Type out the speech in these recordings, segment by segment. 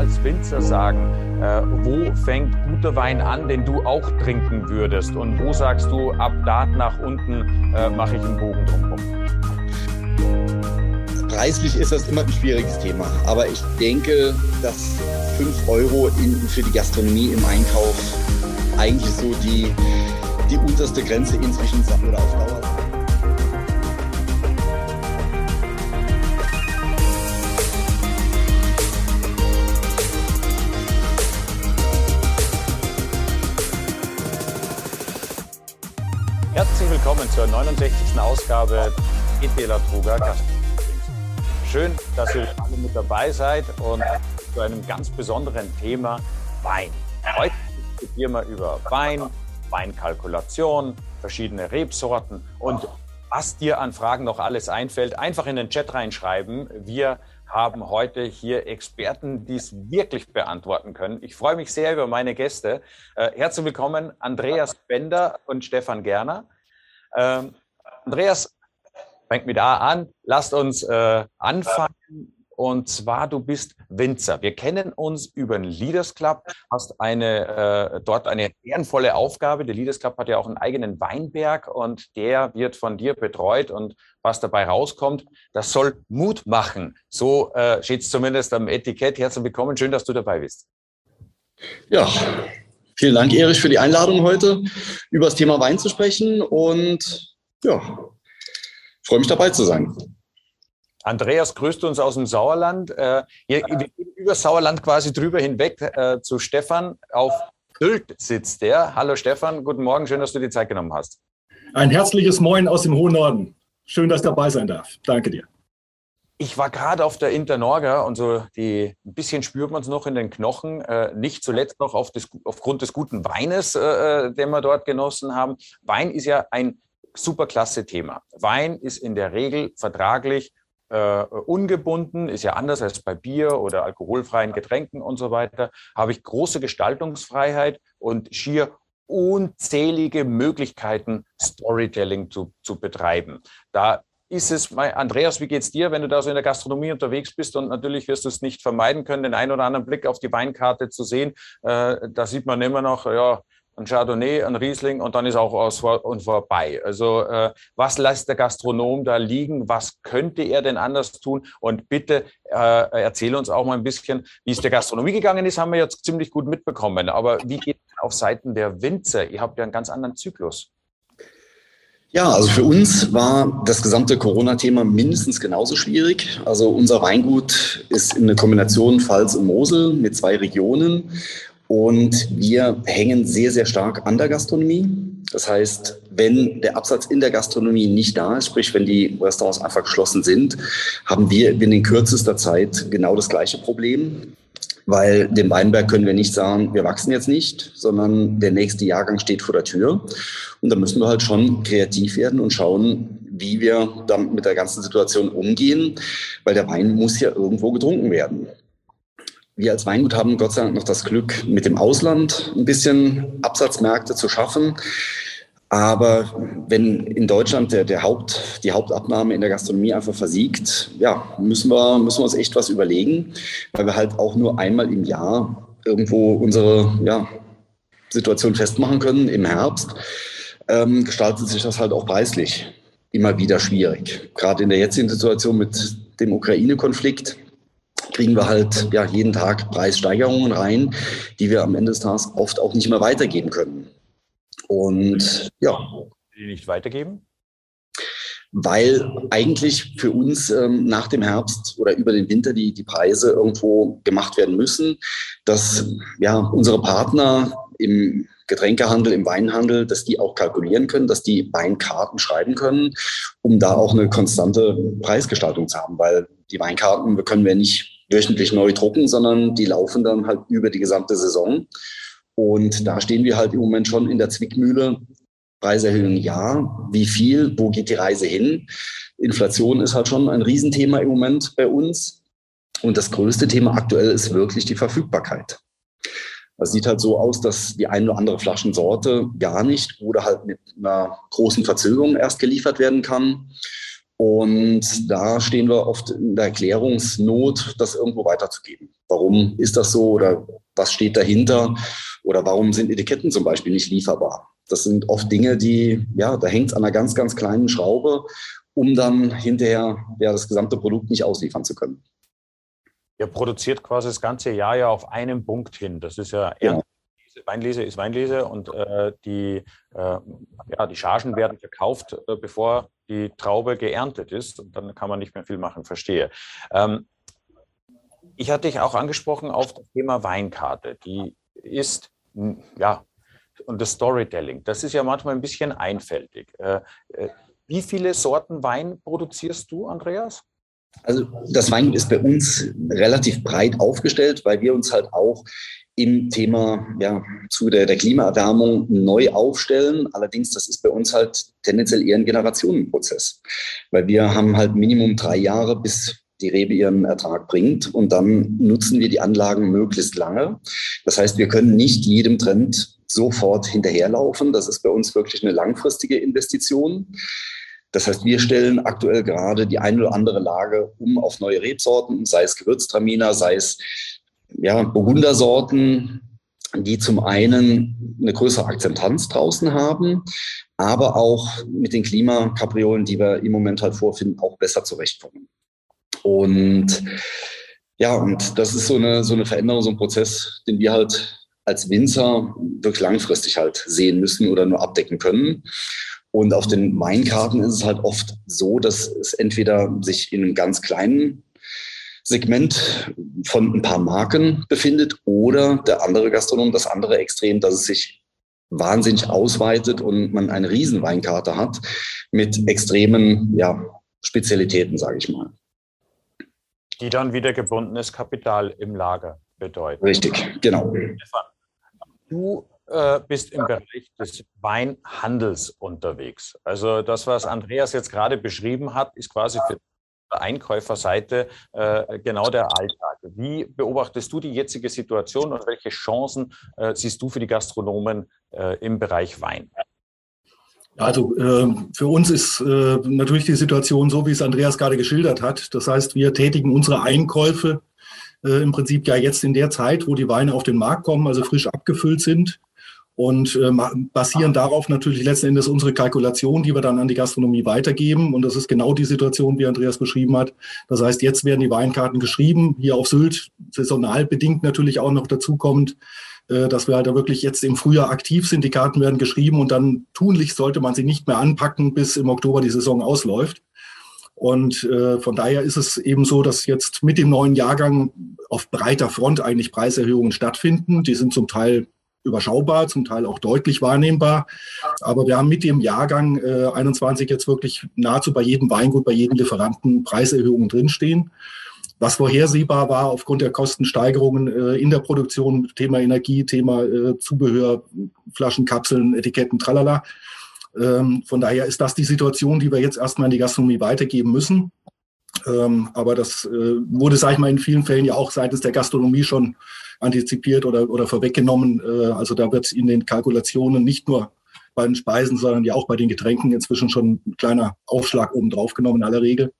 als Winzer sagen, äh, wo fängt guter Wein an, den du auch trinken würdest? Und wo sagst du, ab da nach unten äh, mache ich einen Bogen drumherum? Preislich ist das immer ein schwieriges Thema. Aber ich denke, dass 5 Euro in, für die Gastronomie im Einkauf eigentlich so die, die unterste Grenze inzwischen oder auf Dauer Herzlich zur 69. Ausgabe ETLA Gastronomie. Schön, dass ihr alle mit dabei seid und zu einem ganz besonderen Thema Wein. Heute diskutieren wir über Wein, Weinkalkulation, verschiedene Rebsorten und was dir an Fragen noch alles einfällt, einfach in den Chat reinschreiben. Wir haben heute hier Experten, die es wirklich beantworten können. Ich freue mich sehr über meine Gäste. Äh, herzlich willkommen, Andreas Bender und Stefan Gerner. Ähm, Andreas, fängt mit A an. Lasst uns äh, anfangen. Und zwar, du bist Winzer. Wir kennen uns über den Leaders Club, hast eine, äh, dort eine ehrenvolle Aufgabe. Der Leaders Club hat ja auch einen eigenen Weinberg und der wird von dir betreut. Und was dabei rauskommt, das soll Mut machen. So äh, steht es zumindest am Etikett. Herzlich willkommen. Schön, dass du dabei bist. Ja, vielen Dank, Erich, für die Einladung heute, über das Thema Wein zu sprechen. Und ja, freue mich dabei zu sein. Andreas grüßt uns aus dem Sauerland. Äh, wir gehen über Sauerland quasi drüber hinweg äh, zu Stefan. Auf Sylt sitzt der. Hallo Stefan, guten Morgen, schön, dass du die Zeit genommen hast. Ein herzliches Moin aus dem hohen Norden. Schön, dass ich dabei sein darf. Danke dir. Ich war gerade auf der Internorga und so die ein bisschen spürt man es noch in den Knochen. Äh, nicht zuletzt noch auf des, aufgrund des guten Weines, äh, äh, den wir dort genossen haben. Wein ist ja ein superklasse Thema. Wein ist in der Regel vertraglich äh, ungebunden, ist ja anders als bei Bier oder alkoholfreien Getränken und so weiter, habe ich große Gestaltungsfreiheit und schier unzählige Möglichkeiten, Storytelling zu, zu betreiben. Da ist es, Andreas, wie geht's dir, wenn du da so in der Gastronomie unterwegs bist und natürlich wirst du es nicht vermeiden können, den einen oder anderen Blick auf die Weinkarte zu sehen. Äh, da sieht man immer noch, ja, ein Chardonnay, ein Riesling und dann ist auch aus und vorbei. Also äh, was lässt der Gastronom da liegen? Was könnte er denn anders tun? Und bitte äh, erzähl uns auch mal ein bisschen, wie es der Gastronomie gegangen ist, haben wir jetzt ziemlich gut mitbekommen. Aber wie geht es auf Seiten der Winzer? Ihr habt ja einen ganz anderen Zyklus. Ja, also für uns war das gesamte Corona-Thema mindestens genauso schwierig. Also unser Weingut ist in der Kombination Pfalz und Mosel mit zwei Regionen und wir hängen sehr, sehr stark an der Gastronomie. Das heißt, wenn der Absatz in der Gastronomie nicht da ist, sprich wenn die Restaurants einfach geschlossen sind, haben wir in kürzester Zeit genau das gleiche Problem. Weil dem Weinberg können wir nicht sagen, wir wachsen jetzt nicht, sondern der nächste Jahrgang steht vor der Tür. Und da müssen wir halt schon kreativ werden und schauen, wie wir dann mit der ganzen Situation umgehen, weil der Wein muss ja irgendwo getrunken werden. Wir als Weingut haben Gott sei Dank noch das Glück, mit dem Ausland ein bisschen Absatzmärkte zu schaffen. Aber wenn in Deutschland der, der Haupt, die Hauptabnahme in der Gastronomie einfach versiegt, ja, müssen wir, müssen wir uns echt was überlegen, weil wir halt auch nur einmal im Jahr irgendwo unsere ja, Situation festmachen können im Herbst, ähm, gestaltet sich das halt auch preislich immer wieder schwierig. Gerade in der jetzigen Situation mit dem Ukraine-Konflikt kriegen wir halt ja, jeden Tag Preissteigerungen rein, die wir am Ende des Tages oft auch nicht mehr weitergeben können. Und ja. Die nicht weitergeben? Weil eigentlich für uns ähm, nach dem Herbst oder über den Winter die, die Preise irgendwo gemacht werden müssen, dass ja, unsere Partner im Getränkehandel, im Weinhandel, dass die auch kalkulieren können, dass die Weinkarten schreiben können, um da auch eine konstante Preisgestaltung zu haben, weil die Weinkarten können wir nicht wöchentlich neu drucken, sondern die laufen dann halt über die gesamte Saison. Und da stehen wir halt im Moment schon in der Zwickmühle. Preiserhöhung ja, wie viel, wo geht die Reise hin? Inflation ist halt schon ein Riesenthema im Moment bei uns. Und das größte Thema aktuell ist wirklich die Verfügbarkeit. Es sieht halt so aus, dass die eine oder andere Flaschensorte gar nicht oder halt mit einer großen Verzögerung erst geliefert werden kann. Und da stehen wir oft in der Erklärungsnot, das irgendwo weiterzugeben. Warum ist das so oder was steht dahinter oder warum sind Etiketten zum Beispiel nicht lieferbar? Das sind oft Dinge, die, ja, da hängt es an einer ganz, ganz kleinen Schraube, um dann hinterher ja, das gesamte Produkt nicht ausliefern zu können. Ihr produziert quasi das ganze Jahr ja auf einem Punkt hin. Das ist ja, ja. Weinlese ist Weinlese und äh, die, äh, ja, die Chargen werden verkauft, äh, bevor die Traube geerntet ist. Und dann kann man nicht mehr viel machen, verstehe. Ähm, ich hatte dich auch angesprochen auf das Thema Weinkarte. Die ist, ja, und das Storytelling. Das ist ja manchmal ein bisschen einfältig. Äh, äh, wie viele Sorten Wein produzierst du, Andreas? Also das Weingut ist bei uns relativ breit aufgestellt, weil wir uns halt auch im Thema ja, zu der, der Klimaerwärmung neu aufstellen. Allerdings, das ist bei uns halt tendenziell eher ein Generationenprozess, weil wir haben halt Minimum drei Jahre, bis die Rebe ihren Ertrag bringt und dann nutzen wir die Anlagen möglichst lange. Das heißt, wir können nicht jedem Trend sofort hinterherlaufen. Das ist bei uns wirklich eine langfristige Investition. Das heißt, wir stellen aktuell gerade die eine oder andere Lage um auf neue Rebsorten, sei es Gewürztraminer, sei es ja, Burgundersorten, die zum einen eine größere Akzeptanz draußen haben, aber auch mit den Klimakapriolen, die wir im Moment halt vorfinden, auch besser zurechtkommen. Und ja, und das ist so eine, so eine Veränderung, so ein Prozess, den wir halt als Winzer wirklich langfristig halt sehen müssen oder nur abdecken können. Und auf den Weinkarten ist es halt oft so, dass es entweder sich in einem ganz kleinen Segment von ein paar Marken befindet oder der andere Gastronom, das andere Extrem, dass es sich wahnsinnig ausweitet und man eine Riesenweinkarte hat mit extremen ja, Spezialitäten, sage ich mal. Die dann wieder gebundenes Kapital im Lager bedeuten. Richtig, genau. Du äh, bist im Bereich des Weinhandels unterwegs. Also das, was Andreas jetzt gerade beschrieben hat, ist quasi für Einkäuferseite äh, genau der Alltag. Wie beobachtest du die jetzige Situation und welche Chancen äh, siehst du für die Gastronomen äh, im Bereich Wein? Also äh, für uns ist äh, natürlich die Situation so, wie es Andreas gerade geschildert hat. Das heißt, wir tätigen unsere Einkäufe äh, im Prinzip ja jetzt in der Zeit, wo die Weine auf den Markt kommen, also frisch abgefüllt sind und äh, basieren darauf natürlich letzten Endes unsere Kalkulation, die wir dann an die Gastronomie weitergeben. Und das ist genau die Situation, wie Andreas beschrieben hat. Das heißt, jetzt werden die Weinkarten geschrieben, hier auf Sylt, saisonal bedingt natürlich auch noch dazu kommt, dass wir halt da wirklich jetzt im Frühjahr aktiv sind. Die Karten werden geschrieben und dann tunlich sollte man sie nicht mehr anpacken, bis im Oktober die Saison ausläuft. Und äh, von daher ist es eben so, dass jetzt mit dem neuen Jahrgang auf breiter Front eigentlich Preiserhöhungen stattfinden. Die sind zum Teil überschaubar, zum Teil auch deutlich wahrnehmbar. Aber wir haben mit dem Jahrgang äh, 21 jetzt wirklich nahezu bei jedem Weingut, bei jedem Lieferanten Preiserhöhungen drinstehen. Was vorhersehbar war aufgrund der Kostensteigerungen äh, in der Produktion, Thema Energie, Thema äh, Zubehör, Flaschen, Kapseln, Etiketten, tralala. Ähm, von daher ist das die Situation, die wir jetzt erstmal in die Gastronomie weitergeben müssen. Ähm, aber das äh, wurde, sage ich mal, in vielen Fällen ja auch seitens der Gastronomie schon antizipiert oder, oder vorweggenommen. Äh, also da wird in den Kalkulationen nicht nur bei den Speisen, sondern ja auch bei den Getränken inzwischen schon ein kleiner Aufschlag oben drauf genommen in aller Regel.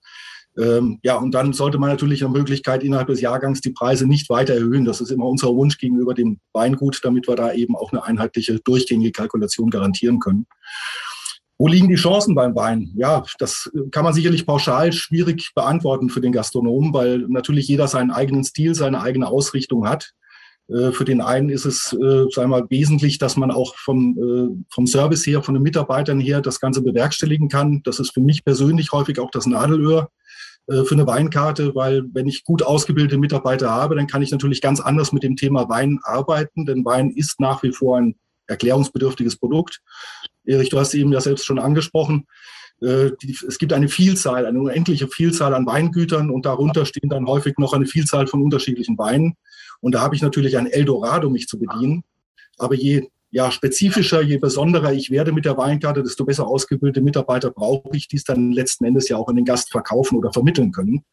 Ähm, ja, und dann sollte man natürlich eine Möglichkeit innerhalb des Jahrgangs die Preise nicht weiter erhöhen. Das ist immer unser Wunsch gegenüber dem Weingut, damit wir da eben auch eine einheitliche, durchgängige Kalkulation garantieren können. Wo liegen die Chancen beim Wein? Ja, das kann man sicherlich pauschal schwierig beantworten für den Gastronomen, weil natürlich jeder seinen eigenen Stil, seine eigene Ausrichtung hat. Äh, für den einen ist es, äh, sagen wir mal, wesentlich, dass man auch vom, äh, vom Service her, von den Mitarbeitern her das Ganze bewerkstelligen kann. Das ist für mich persönlich häufig auch das Nadelöhr äh, für eine Weinkarte, weil wenn ich gut ausgebildete Mitarbeiter habe, dann kann ich natürlich ganz anders mit dem Thema Wein arbeiten, denn Wein ist nach wie vor ein erklärungsbedürftiges Produkt. Erich, du hast eben ja selbst schon angesprochen. Äh, es gibt eine Vielzahl, eine unendliche Vielzahl an Weingütern und darunter stehen dann häufig noch eine Vielzahl von unterschiedlichen Weinen. Und da habe ich natürlich ein Eldorado, mich zu bedienen. Aber je ja, spezifischer, je besonderer ich werde mit der Weinkarte, desto besser ausgebildete Mitarbeiter brauche ich, die es dann letzten Endes ja auch an den Gast verkaufen oder vermitteln können.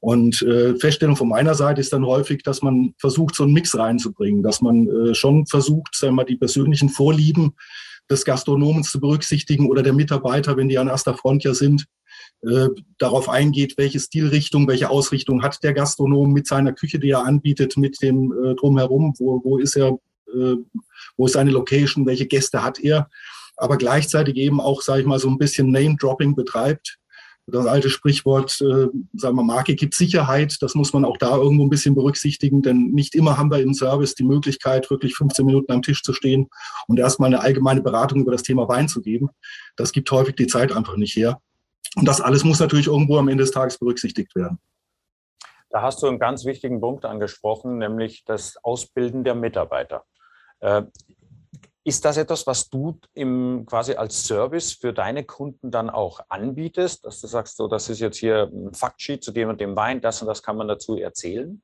Und äh, Feststellung von meiner Seite ist dann häufig, dass man versucht, so einen Mix reinzubringen, dass man äh, schon versucht, sagen wir mal, die persönlichen Vorlieben des Gastronomen zu berücksichtigen oder der Mitarbeiter, wenn die an erster Front ja sind, äh, darauf eingeht, welche Stilrichtung, welche Ausrichtung hat der Gastronom mit seiner Küche, die er anbietet, mit dem äh, drumherum, wo, wo ist er, wo ist seine Location, welche Gäste hat er, aber gleichzeitig eben auch, sage ich mal, so ein bisschen Name-Dropping betreibt das alte Sprichwort, äh, sagen wir, Marke gibt Sicherheit, das muss man auch da irgendwo ein bisschen berücksichtigen, denn nicht immer haben wir im Service die Möglichkeit, wirklich 15 Minuten am Tisch zu stehen und erstmal eine allgemeine Beratung über das Thema Wein zu geben. Das gibt häufig die Zeit einfach nicht her. Und das alles muss natürlich irgendwo am Ende des Tages berücksichtigt werden. Da hast du einen ganz wichtigen Punkt angesprochen, nämlich das Ausbilden der Mitarbeiter. Äh, ist das etwas, was du im, quasi als Service für deine Kunden dann auch anbietest, dass du sagst, so, das ist jetzt hier ein Faktsheet zu dem und dem Wein, das und das kann man dazu erzählen?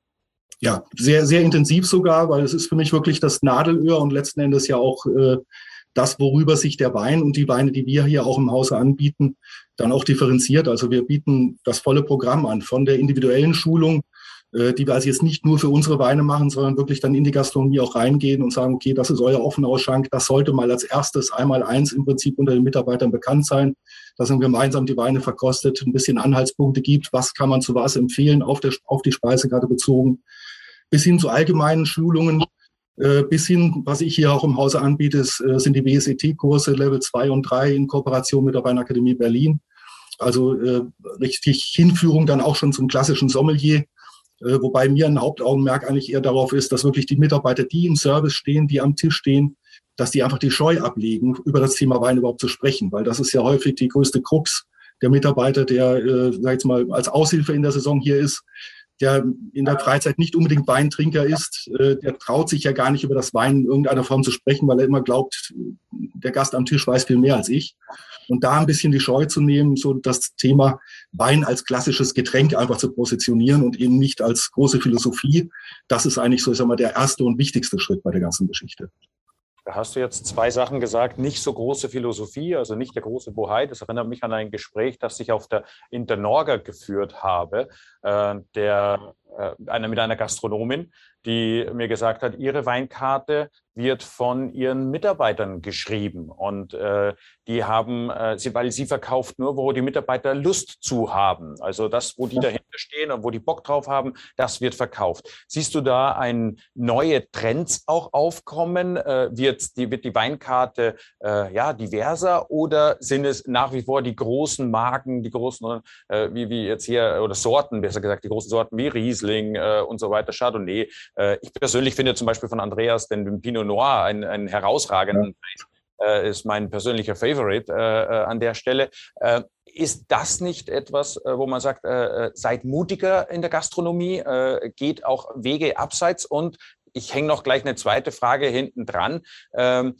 Ja, sehr, sehr intensiv sogar, weil es ist für mich wirklich das Nadelöhr und letzten Endes ja auch äh, das, worüber sich der Wein und die Weine, die wir hier auch im Hause anbieten, dann auch differenziert. Also wir bieten das volle Programm an, von der individuellen Schulung die wir also jetzt nicht nur für unsere Weine machen, sondern wirklich dann in die Gastronomie auch reingehen und sagen, okay, das ist euer offener Ausschank, das sollte mal als erstes einmal eins im Prinzip unter den Mitarbeitern bekannt sein, dass man gemeinsam die Weine verkostet, ein bisschen Anhaltspunkte gibt, was kann man zu was empfehlen, auf, der, auf die Speisekarte bezogen, bis hin zu allgemeinen Schulungen, äh, bis hin, was ich hier auch im Hause anbiete, äh, sind die WSET-Kurse Level 2 und 3 in Kooperation mit der Weinakademie Berlin. Also äh, richtig Hinführung dann auch schon zum klassischen Sommelier äh, wobei mir ein Hauptaugenmerk eigentlich eher darauf ist, dass wirklich die Mitarbeiter, die im Service stehen, die am Tisch stehen, dass die einfach die Scheu ablegen, über das Thema Wein überhaupt zu sprechen, weil das ist ja häufig die größte Krux der Mitarbeiter, der, äh, sag jetzt mal, als Aushilfe in der Saison hier ist, der in der Freizeit nicht unbedingt Weintrinker ist, äh, der traut sich ja gar nicht über das Wein in irgendeiner Form zu sprechen, weil er immer glaubt, der Gast am Tisch weiß viel mehr als ich. Und da ein bisschen die Scheu zu nehmen, so das Thema Wein als klassisches Getränk einfach zu positionieren und eben nicht als große Philosophie, das ist eigentlich so, ich sag mal, der erste und wichtigste Schritt bei der ganzen Geschichte. Da hast du jetzt zwei Sachen gesagt. Nicht so große Philosophie, also nicht der große Bohai. Das erinnert mich an ein Gespräch, das ich auf der Internorga geführt habe, äh, der, äh, einer mit einer Gastronomin, die mir gesagt hat, ihre Weinkarte wird von ihren Mitarbeitern geschrieben und äh, die haben, äh, sie, weil sie verkauft nur, wo die Mitarbeiter Lust zu haben. Also das, wo die dahinter stehen und wo die Bock drauf haben, das wird verkauft. Siehst du da ein neue Trends auch aufkommen? Äh, wird, die, wird die Weinkarte äh, ja diverser oder sind es nach wie vor die großen Marken, die großen, äh, wie, wie jetzt hier, oder Sorten, besser gesagt, die großen Sorten wie Riesling äh, und so weiter, Chardonnay. Äh, ich persönlich finde zum Beispiel von Andreas den Pinot Noir, einen, einen herausragenden ja. äh, ist mein persönlicher Favorite äh, an der Stelle. Ist das nicht etwas, wo man sagt, seid mutiger in der Gastronomie, geht auch Wege abseits und ich hänge noch gleich eine zweite Frage hinten dran. Ähm,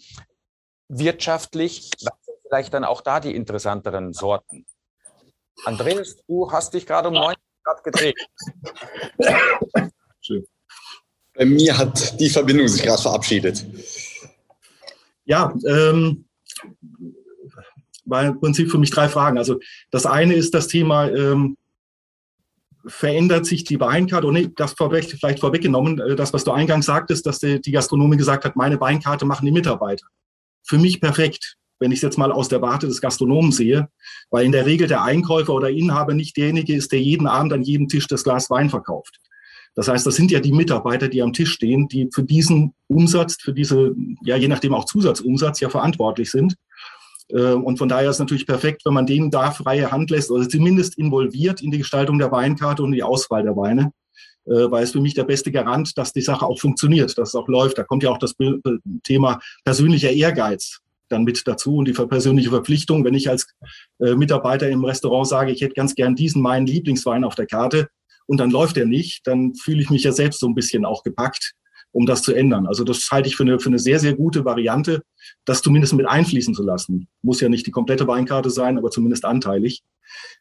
wirtschaftlich, vielleicht dann auch da die interessanteren Sorten? Andreas, du hast dich gerade um 90 Grad gedreht. Bei mir hat die Verbindung sich gerade verabschiedet. Ja, ähm, war im Prinzip für mich drei Fragen. Also das eine ist das Thema, ähm, verändert sich die Weinkarte? Und nee, das vorweg, vielleicht vorweggenommen, äh, das, was du eingangs sagtest, dass die, die Gastronomie gesagt hat, meine Weinkarte machen die Mitarbeiter. Für mich perfekt, wenn ich es jetzt mal aus der Warte des Gastronomen sehe, weil in der Regel der Einkäufer oder Inhaber nicht derjenige ist, der jeden Abend an jedem Tisch das Glas Wein verkauft. Das heißt, das sind ja die Mitarbeiter, die am Tisch stehen, die für diesen Umsatz, für diese, ja, je nachdem auch Zusatzumsatz ja verantwortlich sind. Äh, und von daher ist natürlich perfekt, wenn man denen da freie Hand lässt oder zumindest involviert in die Gestaltung der Weinkarte und die Auswahl der Weine, äh, weil es für mich der beste Garant, dass die Sache auch funktioniert, dass es auch läuft. Da kommt ja auch das Thema persönlicher Ehrgeiz dann mit dazu und die persönliche Verpflichtung. Wenn ich als äh, Mitarbeiter im Restaurant sage, ich hätte ganz gern diesen meinen Lieblingswein auf der Karte, und dann läuft er nicht, dann fühle ich mich ja selbst so ein bisschen auch gepackt, um das zu ändern. Also das halte ich für eine, für eine sehr, sehr gute Variante, das zumindest mit einfließen zu lassen. Muss ja nicht die komplette Weinkarte sein, aber zumindest anteilig.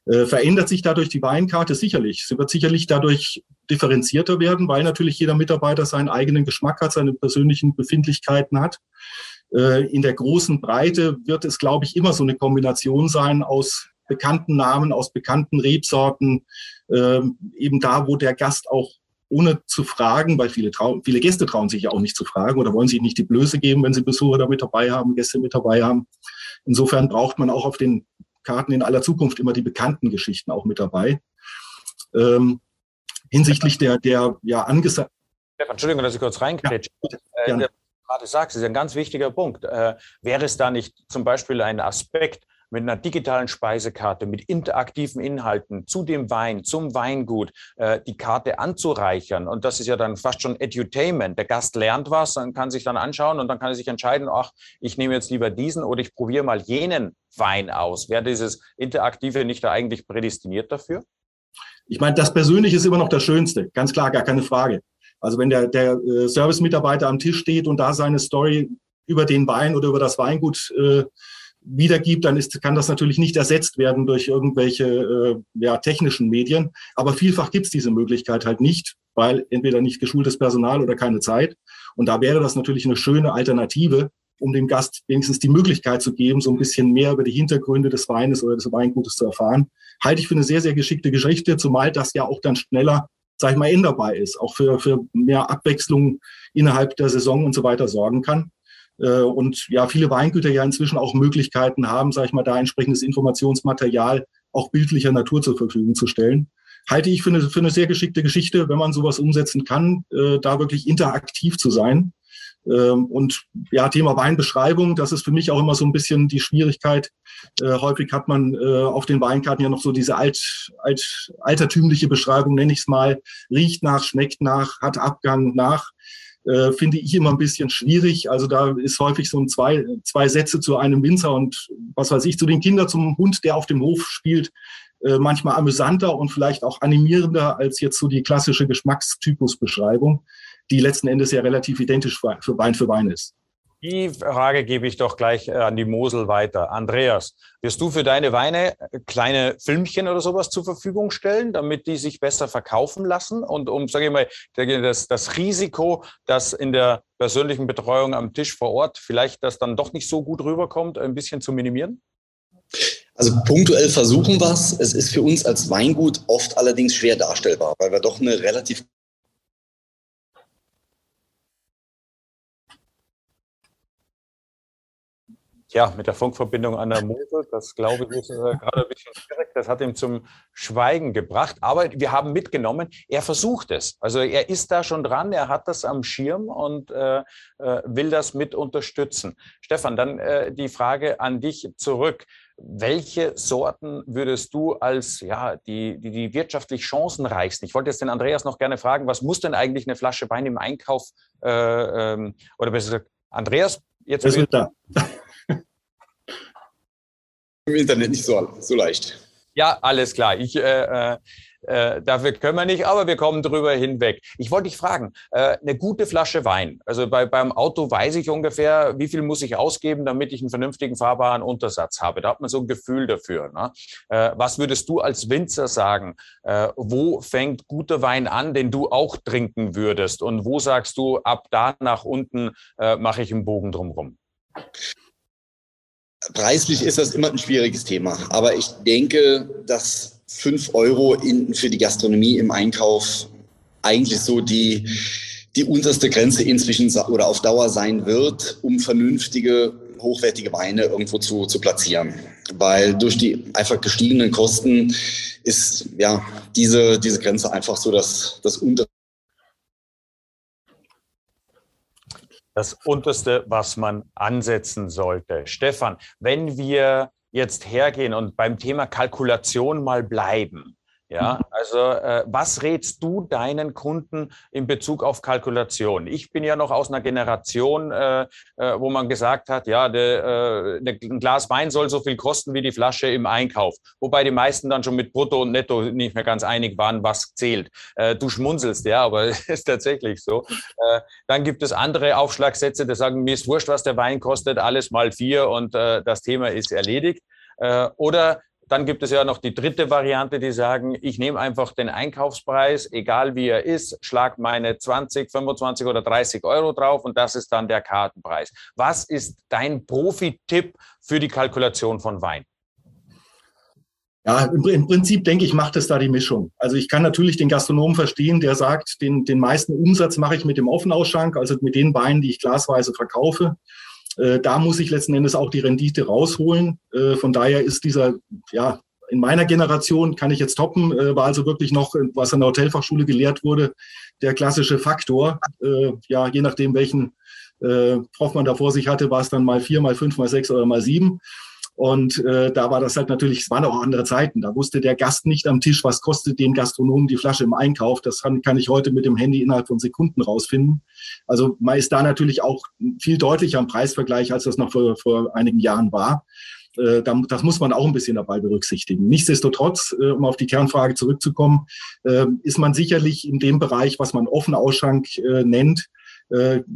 Äh, verändert sich dadurch die Weinkarte sicherlich. Sie wird sicherlich dadurch differenzierter werden, weil natürlich jeder Mitarbeiter seinen eigenen Geschmack hat, seine persönlichen Befindlichkeiten hat. Äh, in der großen Breite wird es, glaube ich, immer so eine Kombination sein aus bekannten Namen, aus bekannten Rebsorten, ähm, eben da, wo der Gast auch ohne zu fragen, weil viele, trau viele Gäste trauen sich ja auch nicht zu fragen oder wollen sich nicht die Blöße geben, wenn sie Besucher da mit dabei haben, Gäste mit dabei haben. Insofern braucht man auch auf den Karten in aller Zukunft immer die bekannten Geschichten auch mit dabei. Ähm, hinsichtlich der, der ja angesagten. Entschuldigung, dass ich kurz reinkrätsche. Ja, äh, gerade sagst, ist ein ganz wichtiger Punkt. Äh, wäre es da nicht zum Beispiel ein Aspekt, mit einer digitalen Speisekarte, mit interaktiven Inhalten zu dem Wein, zum Weingut, äh, die Karte anzureichern. Und das ist ja dann fast schon Edutainment. Der Gast lernt was, dann kann sich dann anschauen und dann kann er sich entscheiden, ach, ich nehme jetzt lieber diesen oder ich probiere mal jenen Wein aus. Wäre dieses Interaktive nicht da eigentlich prädestiniert dafür? Ich meine, das Persönliche ist immer noch das Schönste. Ganz klar, gar keine Frage. Also wenn der, der äh, Service-Mitarbeiter am Tisch steht und da seine Story über den Wein oder über das Weingut äh, wiedergibt, dann ist, kann das natürlich nicht ersetzt werden durch irgendwelche äh, ja, technischen Medien. Aber vielfach gibt es diese Möglichkeit halt nicht, weil entweder nicht geschultes Personal oder keine Zeit. Und da wäre das natürlich eine schöne Alternative, um dem Gast wenigstens die Möglichkeit zu geben, so ein bisschen mehr über die Hintergründe des Weines oder des Weingutes zu erfahren. Halte ich für eine sehr, sehr geschickte Geschichte, zumal das ja auch dann schneller, sag ich mal, änderbar ist, auch für, für mehr Abwechslung innerhalb der Saison und so weiter sorgen kann. Äh, und ja, viele Weingüter ja inzwischen auch Möglichkeiten haben, sage ich mal, da entsprechendes Informationsmaterial auch bildlicher Natur zur Verfügung zu stellen. Halte ich für eine, für eine sehr geschickte Geschichte, wenn man sowas umsetzen kann, äh, da wirklich interaktiv zu sein. Ähm, und ja, Thema Weinbeschreibung, das ist für mich auch immer so ein bisschen die Schwierigkeit. Äh, häufig hat man äh, auf den Weinkarten ja noch so diese alt, alt, altertümliche Beschreibung, nenne ich es mal, riecht nach, schmeckt nach, hat Abgang nach äh, finde ich immer ein bisschen schwierig. Also da ist häufig so ein zwei, zwei Sätze zu einem Winzer und was weiß ich, zu den Kindern, zum Hund, der auf dem Hof spielt, äh, manchmal amüsanter und vielleicht auch animierender als jetzt so die klassische Geschmackstypusbeschreibung, die letzten Endes ja relativ identisch für Wein für Wein ist. Die Frage gebe ich doch gleich äh, an die Mosel weiter. Andreas, wirst du für deine Weine äh, kleine Filmchen oder sowas zur Verfügung stellen, damit die sich besser verkaufen lassen? Und um, sage ich mal, das, das Risiko, dass in der persönlichen Betreuung am Tisch vor Ort vielleicht das dann doch nicht so gut rüberkommt, ein bisschen zu minimieren? Also punktuell versuchen wir es. Es ist für uns als Weingut oft allerdings schwer darstellbar, weil wir doch eine relativ ja, mit der Funkverbindung an der Mosel, das glaube ich ist äh, gerade ein bisschen schwierig. Das hat ihn zum Schweigen gebracht. Aber wir haben mitgenommen, er versucht es. Also er ist da schon dran, er hat das am Schirm und äh, äh, will das mit unterstützen. Stefan, dann äh, die Frage an dich zurück. Welche Sorten würdest du als ja, die, die, die wirtschaftlich chancenreichsten? Ich wollte jetzt den Andreas noch gerne fragen, was muss denn eigentlich eine Flasche Wein im Einkauf äh, ähm, oder besser gesagt, Andreas, jetzt. Es wird da im Internet nicht so, so leicht. Ja, alles klar. Ich, äh, äh, dafür können wir nicht, aber wir kommen drüber hinweg. Ich wollte dich fragen, äh, eine gute Flasche Wein. Also bei, beim Auto weiß ich ungefähr, wie viel muss ich ausgeben, damit ich einen vernünftigen fahrbaren Untersatz habe. Da hat man so ein Gefühl dafür. Ne? Äh, was würdest du als Winzer sagen? Äh, wo fängt guter Wein an, den du auch trinken würdest? Und wo sagst du, ab da nach unten äh, mache ich einen Bogen drumherum? Preislich ist das immer ein schwieriges Thema, aber ich denke, dass fünf Euro in, für die Gastronomie im Einkauf eigentlich so die, die unterste Grenze inzwischen oder auf Dauer sein wird, um vernünftige, hochwertige Weine irgendwo zu, zu platzieren. Weil durch die einfach gestiegenen Kosten ist ja diese, diese Grenze einfach so das, das untere das Unterste, was man ansetzen sollte. Stefan, wenn wir jetzt hergehen und beim Thema Kalkulation mal bleiben, ja, also äh, was rätst du deinen Kunden in Bezug auf Kalkulation? Ich bin ja noch aus einer Generation, äh, äh, wo man gesagt hat, ja, de, de, äh, ein Glas Wein soll so viel kosten wie die Flasche im Einkauf. Wobei die meisten dann schon mit Brutto und Netto nicht mehr ganz einig waren, was zählt. Äh, du schmunzelst, ja, aber ist tatsächlich so. Äh, dann gibt es andere Aufschlagsätze, die sagen, mir ist wurscht, was der Wein kostet, alles mal vier und das Thema ist erledigt. Oder dann gibt es ja noch die dritte Variante, die sagen, ich nehme einfach den Einkaufspreis, egal wie er ist, schlag meine 20, 25 oder 30 Euro drauf und das ist dann der Kartenpreis. Was ist dein Profi-Tipp für die Kalkulation von Wein? Ja, im, Prinzip denke ich, macht es da die Mischung. Also ich kann natürlich den Gastronomen verstehen, der sagt, den, den meisten Umsatz mache ich mit dem Offenausschank, also mit den Weinen, die ich glasweise verkaufe. Äh, da muss ich letzten Endes auch die Rendite rausholen. Äh, von daher ist dieser, ja, in meiner Generation kann ich jetzt toppen, äh, war also wirklich noch, was an der Hotelfachschule gelehrt wurde, der klassische Faktor. Äh, ja, je nachdem, welchen äh, Prof man da vor sich hatte, war es dann mal vier, mal fünf, mal sechs oder mal sieben. Und äh, da war das halt natürlich, es waren auch andere Zeiten. Da wusste der Gast nicht am Tisch, was kostet den Gastronomen die Flasche im Einkauf. Das kann, kann ich heute mit dem Handy innerhalb von Sekunden rausfinden. Also man ist da natürlich auch viel deutlicher am Preisvergleich, als das noch vor, vor einigen Jahren war. Äh, das muss man auch ein bisschen dabei berücksichtigen. Nichtsdestotrotz, äh, um auf die Kernfrage zurückzukommen, äh, ist man sicherlich in dem Bereich, was man offen Ausschank nennt, äh,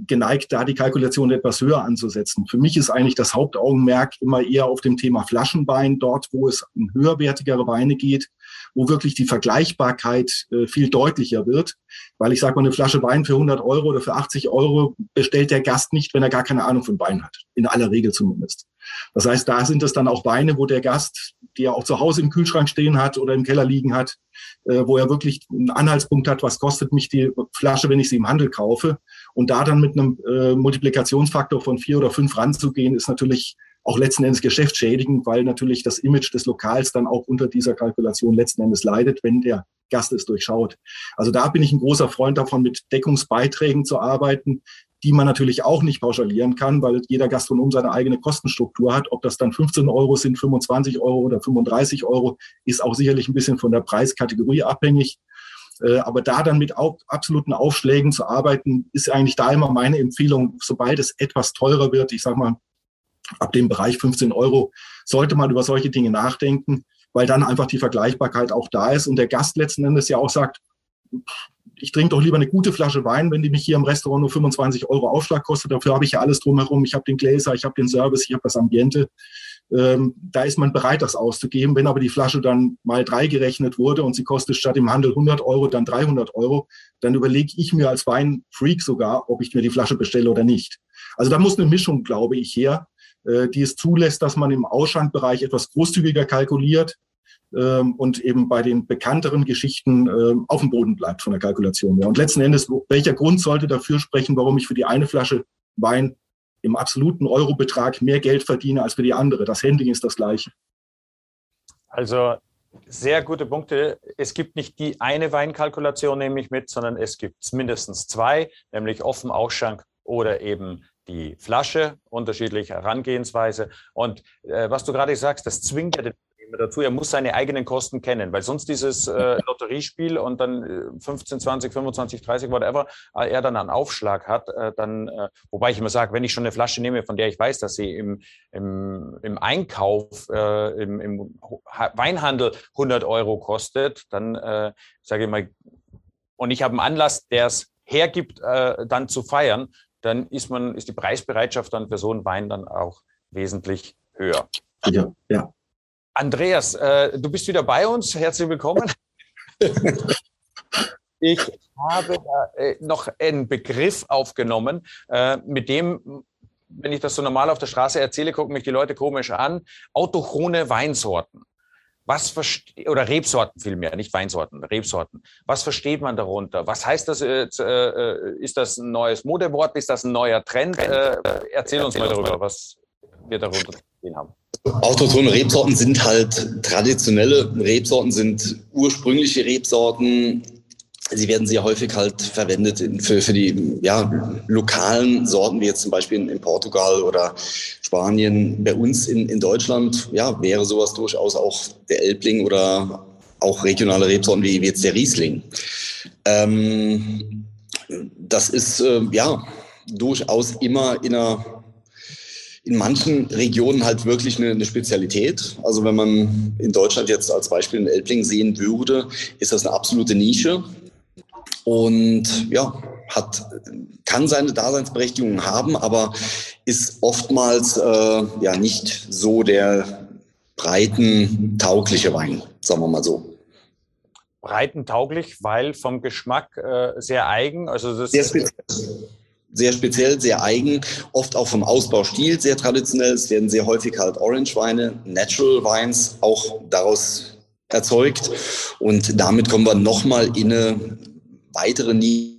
geneigt, da die Kalkulation etwas höher anzusetzen. Für mich ist eigentlich das Hauptaugenmerk immer eher auf dem Thema Flaschenwein, dort, wo es um höherwertigere Weine geht, wo wirklich die Vergleichbarkeit äh, viel deutlicher wird. Weil ich sage mal, eine Flasche Wein für 100 Euro oder für 80 Euro bestellt der Gast nicht, wenn er gar keine Ahnung von Wein hat. In aller Regel zumindest. Das heißt, da sind es dann auch Weine, wo der Gast, die er auch zu Hause im Kühlschrank stehen hat oder im Keller liegen hat, äh, wo er wirklich einen Anhaltspunkt hat, was kostet mich die Flasche, wenn ich sie im Handel kaufe. Und da dann mit einem äh, Multiplikationsfaktor von vier oder fünf ranzugehen, ist natürlich auch letzten Endes geschäftsschädigend, weil natürlich das Image des Lokals dann auch unter dieser Kalkulation letzten Endes leidet, wenn der Gast es durchschaut. Also da bin ich ein großer Freund davon, mit Deckungsbeiträgen zu arbeiten, die man natürlich auch nicht pauschalieren kann, weil jeder Gastronom seine eigene Kostenstruktur hat. Ob das dann 15 Euro sind, 25 Euro oder 35 Euro, ist auch sicherlich ein bisschen von der Preiskategorie abhängig. Äh, aber da dann mit absoluten Aufschlägen zu arbeiten, ist eigentlich da immer meine Empfehlung, sobald es etwas teurer wird, ich sage mal, ab dem Bereich 15 Euro, sollte man über solche Dinge nachdenken, weil dann einfach die Vergleichbarkeit auch da ist und der Gast letzten Endes ja auch sagt, ich trinke doch lieber eine gute Flasche Wein, wenn die mich hier im Restaurant nur 25 Euro Aufschlag kostet. Dafür habe ich ja alles drumherum. Ich habe den Gläser, ich habe den Service, ich habe das Ambiente. Ähm, da ist man bereit, das auszugeben. Wenn aber die Flasche dann mal drei gerechnet wurde und sie kostet statt im Handel 100 Euro dann 300 Euro, dann überlege ich mir als Weinfreak sogar, ob ich mir die Flasche bestelle oder nicht. Also da muss eine Mischung, glaube ich, her, äh, die es zulässt, dass man im Ausschankbereich etwas großzügiger kalkuliert ähm, und eben bei den bekannteren Geschichten ähm, auf dem Boden bleibt von der Kalkulation. Ja. Und letzten Endes, welcher Grund sollte dafür sprechen, warum ich für die eine Flasche Wein im absoluten Eurobetrag mehr Geld verdiene als für die andere. Das Handling ist das gleiche. Also sehr gute Punkte. Es gibt nicht die eine Weinkalkulation, nehme ich mit, sondern es gibt mindestens zwei, nämlich offen Ausschank oder eben die Flasche, unterschiedliche Herangehensweise. Und äh, was du gerade sagst, das zwingt ja den immer dazu, er muss seine eigenen Kosten kennen, weil sonst dieses äh, Lotteriespiel und dann 15, 20, 25, 30, whatever, äh, er dann einen Aufschlag hat, äh, dann, äh, wobei ich immer sage, wenn ich schon eine Flasche nehme, von der ich weiß, dass sie im, im, im Einkauf, äh, im, im Weinhandel 100 Euro kostet, dann äh, sage ich mal, und ich habe einen Anlass, der es hergibt, dann zu feiern, dann ist man, ist die Preisbereitschaft dann für so einen Wein dann auch wesentlich höher. Ja, ja. Andreas, äh, du bist wieder bei uns. Herzlich willkommen. ich habe äh, noch einen Begriff aufgenommen, äh, mit dem, wenn ich das so normal auf der Straße erzähle, gucken mich die Leute komisch an. Autochone Weinsorten. Was versteht, oder Rebsorten vielmehr, nicht Weinsorten, Rebsorten. Was versteht man darunter? Was heißt das? Äh, äh, ist das ein neues Modewort? Ist das ein neuer Trend? Äh, erzähl uns mal darüber, was wir darunter stehen haben. Autochthone Rebsorten sind halt traditionelle Rebsorten, sind ursprüngliche Rebsorten. Sie werden sehr häufig halt verwendet für, für die ja, lokalen Sorten, wie jetzt zum Beispiel in, in Portugal oder Spanien. Bei uns in, in Deutschland ja, wäre sowas durchaus auch der Elbling oder auch regionale Rebsorten wie, wie jetzt der Riesling. Ähm, das ist äh, ja durchaus immer in einer in manchen Regionen halt wirklich eine, eine, Spezialität. Also wenn man in Deutschland jetzt als Beispiel einen Elbling sehen würde, ist das eine absolute Nische. Und ja, hat, kann seine Daseinsberechtigung haben, aber ist oftmals äh, ja nicht so der breiten taugliche Wein, sagen wir mal so. Breitentauglich, weil vom Geschmack äh, sehr eigen. Also das sehr speziell sehr speziell, sehr eigen, oft auch vom Ausbaustil sehr traditionell. Es werden sehr häufig halt Orange-Weine, Natural Wines auch daraus erzeugt. Und damit kommen wir nochmal in eine weitere Nische.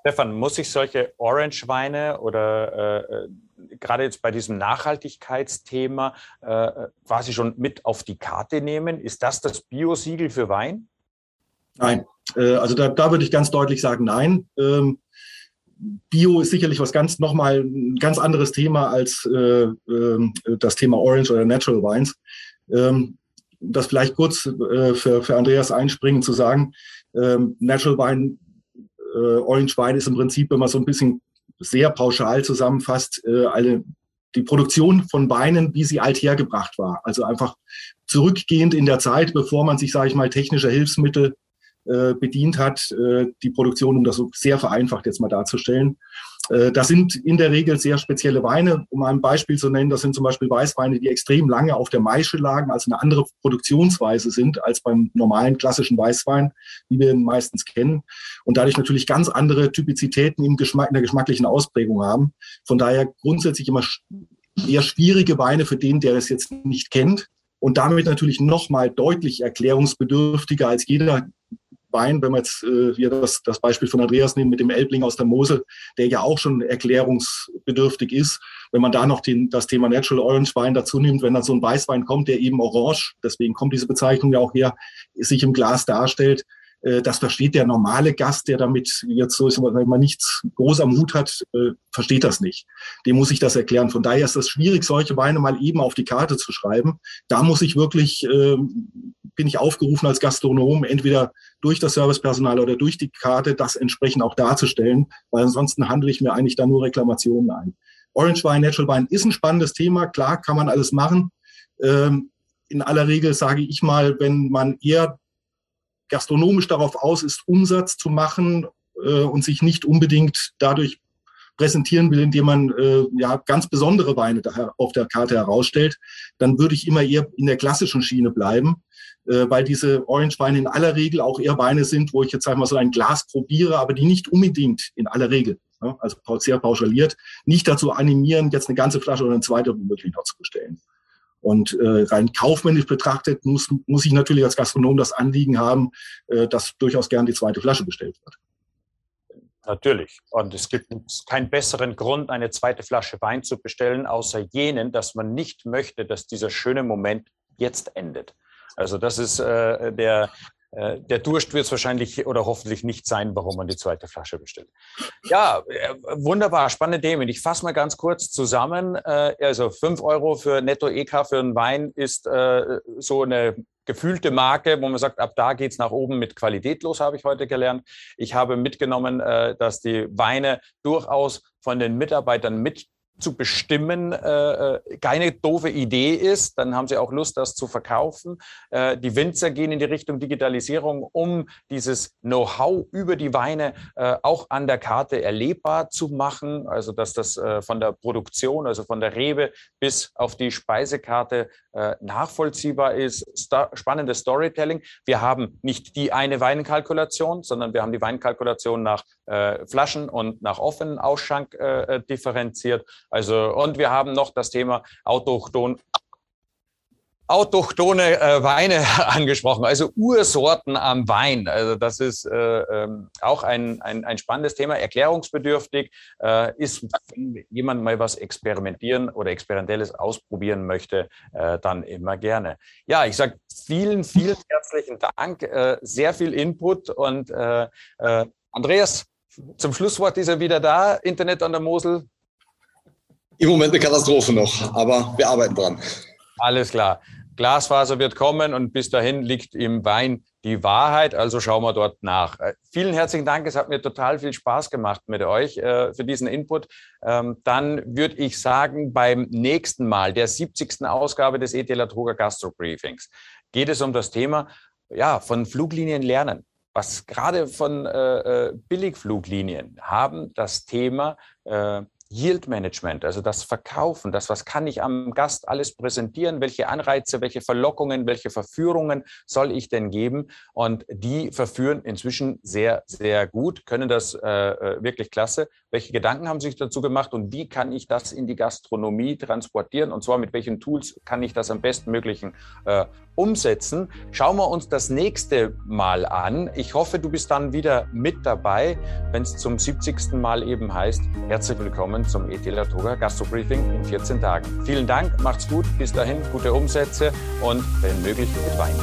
Stefan, muss ich solche Orange-Weine oder äh, gerade jetzt bei diesem Nachhaltigkeitsthema äh, quasi schon mit auf die Karte nehmen? Ist das das Bio-Siegel für Wein? Nein, äh, also da, da würde ich ganz deutlich sagen, nein. Ähm, Bio ist sicherlich was ganz nochmal ein ganz anderes Thema als äh, äh, das Thema Orange oder Natural Wines. Ähm, das vielleicht kurz äh, für, für Andreas einspringen zu sagen, ähm, Natural Wine, äh, Orange Wine ist im Prinzip, wenn man so ein bisschen sehr pauschal zusammenfasst, äh, alle die Produktion von Weinen, wie sie althergebracht war. Also einfach zurückgehend in der Zeit, bevor man sich, sage ich mal, technischer Hilfsmittel äh, bedient hat, äh, die Produktion, um das so sehr vereinfacht jetzt mal darzustellen. Äh, das sind in der Regel sehr spezielle Weine. Um ein Beispiel zu nennen, das sind zum Beispiel Weißweine, die extrem lange auf der Maische lagen, also eine andere Produktionsweise sind als beim normalen klassischen Weißwein, wie wir ihn meistens kennen. Und dadurch natürlich ganz andere Typizitäten im Geschmack, in der geschmacklichen Ausprägung haben. Von daher grundsätzlich immer eher schwierige Weine für den, der es jetzt nicht kennt. Und damit natürlich nochmal deutlich erklärungsbedürftiger als jeder Wein, wenn wir jetzt äh, hier das, das Beispiel von Andreas nehmen mit dem Elbling aus der Mosel, der ja auch schon erklärungsbedürftig ist, wenn man da noch den, das Thema Natural Orange Wein dazu nimmt, wenn dann so ein Weißwein kommt, der eben orange, deswegen kommt diese Bezeichnung ja auch her, sich im Glas darstellt, das versteht der normale Gast, der damit jetzt so, wenn man nichts groß am Hut hat, äh, versteht das nicht. Dem muss ich das erklären. Von daher ist es schwierig, solche Weine mal eben auf die Karte zu schreiben. Da muss ich wirklich, ähm, bin ich aufgerufen als Gastronom, entweder durch das Servicepersonal oder durch die Karte das entsprechend auch darzustellen, weil ansonsten handle ich mir eigentlich da nur Reklamationen ein. Orange Wein, Natural Wein ist ein spannendes Thema. Klar, kann man alles machen. Ähm, in aller Regel sage ich mal, wenn man eher gastronomisch darauf aus ist, Umsatz zu machen äh, und sich nicht unbedingt dadurch präsentieren will, indem man äh, ja ganz besondere Weine auf der Karte herausstellt, dann würde ich immer eher in der klassischen Schiene bleiben, äh, weil diese Orange-Weine in aller Regel auch eher Weine sind, wo ich jetzt einmal so ein Glas probiere, aber die nicht unbedingt in aller Regel, ja, also sehr pauschaliert, nicht dazu animieren, jetzt eine ganze Flasche oder eine zweite womöglich noch zu bestellen. Und äh, rein kaufmännisch betrachtet muss, muss ich natürlich als Gastronom das Anliegen haben, äh, dass durchaus gern die zweite Flasche bestellt wird. Natürlich. Und es gibt keinen besseren Grund, eine zweite Flasche Wein zu bestellen, außer jenen, dass man nicht möchte, dass dieser schöne Moment jetzt endet. Also das ist äh, der, der Durst wird es wahrscheinlich oder hoffentlich nicht sein, warum man die zweite Flasche bestellt. Ja, äh, wunderbar, spannende Themen. Ich fasse mal ganz kurz zusammen. Äh, also 5 Euro für Netto EK für einen Wein ist so eine gefühlte Marke, wo man sagt, ab da geht es nach oben mit Qualität los, habe ich heute gelernt. Ich habe mitgenommen, dass die Weine durchaus von den Mitarbeitern mit zu bestimmen äh, äh, keine doofe Idee ist, dann haben sie auch Lust, das zu verkaufen. Äh, die Winzer gehen in die Richtung Digitalisierung, um dieses Know-how über die Weine äh, auch an der Karte erlebbar zu machen, also dass das äh, von der Produktion, also von der Rebe bis auf die Speisekarte äh, nachvollziehbar ist. Sta spannendes Storytelling. Wir haben nicht die eine Weinkalkulation, sondern wir haben die Weinkalkulation nach Flaschen und nach offenen Ausschank differenziert. Also, und wir haben noch das Thema autochton, autochtone äh, Weine angesprochen, also Ursorten am Wein. Also das ist äh, ähm, auch ein, ein, ein spannendes Thema, erklärungsbedürftig, äh, ist, wenn jemand mal was experimentieren oder experimentelles ausprobieren möchte, äh, dann immer gerne. Ja, ich sage vielen, vielen herzlichen Dank, äh, sehr viel Input und äh, Andreas, zum Schlusswort ist er wieder da, Internet an der Mosel, im Moment eine Katastrophe noch, aber wir arbeiten dran. Alles klar. Glasfaser wird kommen und bis dahin liegt im Wein die Wahrheit. Also schauen wir dort nach. Äh, vielen herzlichen Dank. Es hat mir total viel Spaß gemacht mit euch äh, für diesen Input. Ähm, dann würde ich sagen, beim nächsten Mal, der 70. Ausgabe des ETL Droger Gastro Briefings, geht es um das Thema ja, von Fluglinien lernen. Was gerade von äh, äh Billigfluglinien haben das Thema äh, Yield Management, also das Verkaufen, das, was kann ich am Gast alles präsentieren, welche Anreize, welche Verlockungen, welche Verführungen soll ich denn geben? Und die verführen inzwischen sehr, sehr gut, können das äh, äh wirklich klasse. Welche Gedanken haben sich dazu gemacht und wie kann ich das in die Gastronomie transportieren? Und zwar mit welchen Tools kann ich das am bestmöglichen äh, umsetzen? Schauen wir uns das nächste Mal an. Ich hoffe, du bist dann wieder mit dabei, wenn es zum 70. Mal eben heißt, herzlich willkommen zum ET Latoga Gastro-Briefing in 14 Tagen. Vielen Dank, macht's gut, bis dahin, gute Umsätze und wenn möglich mit Wein.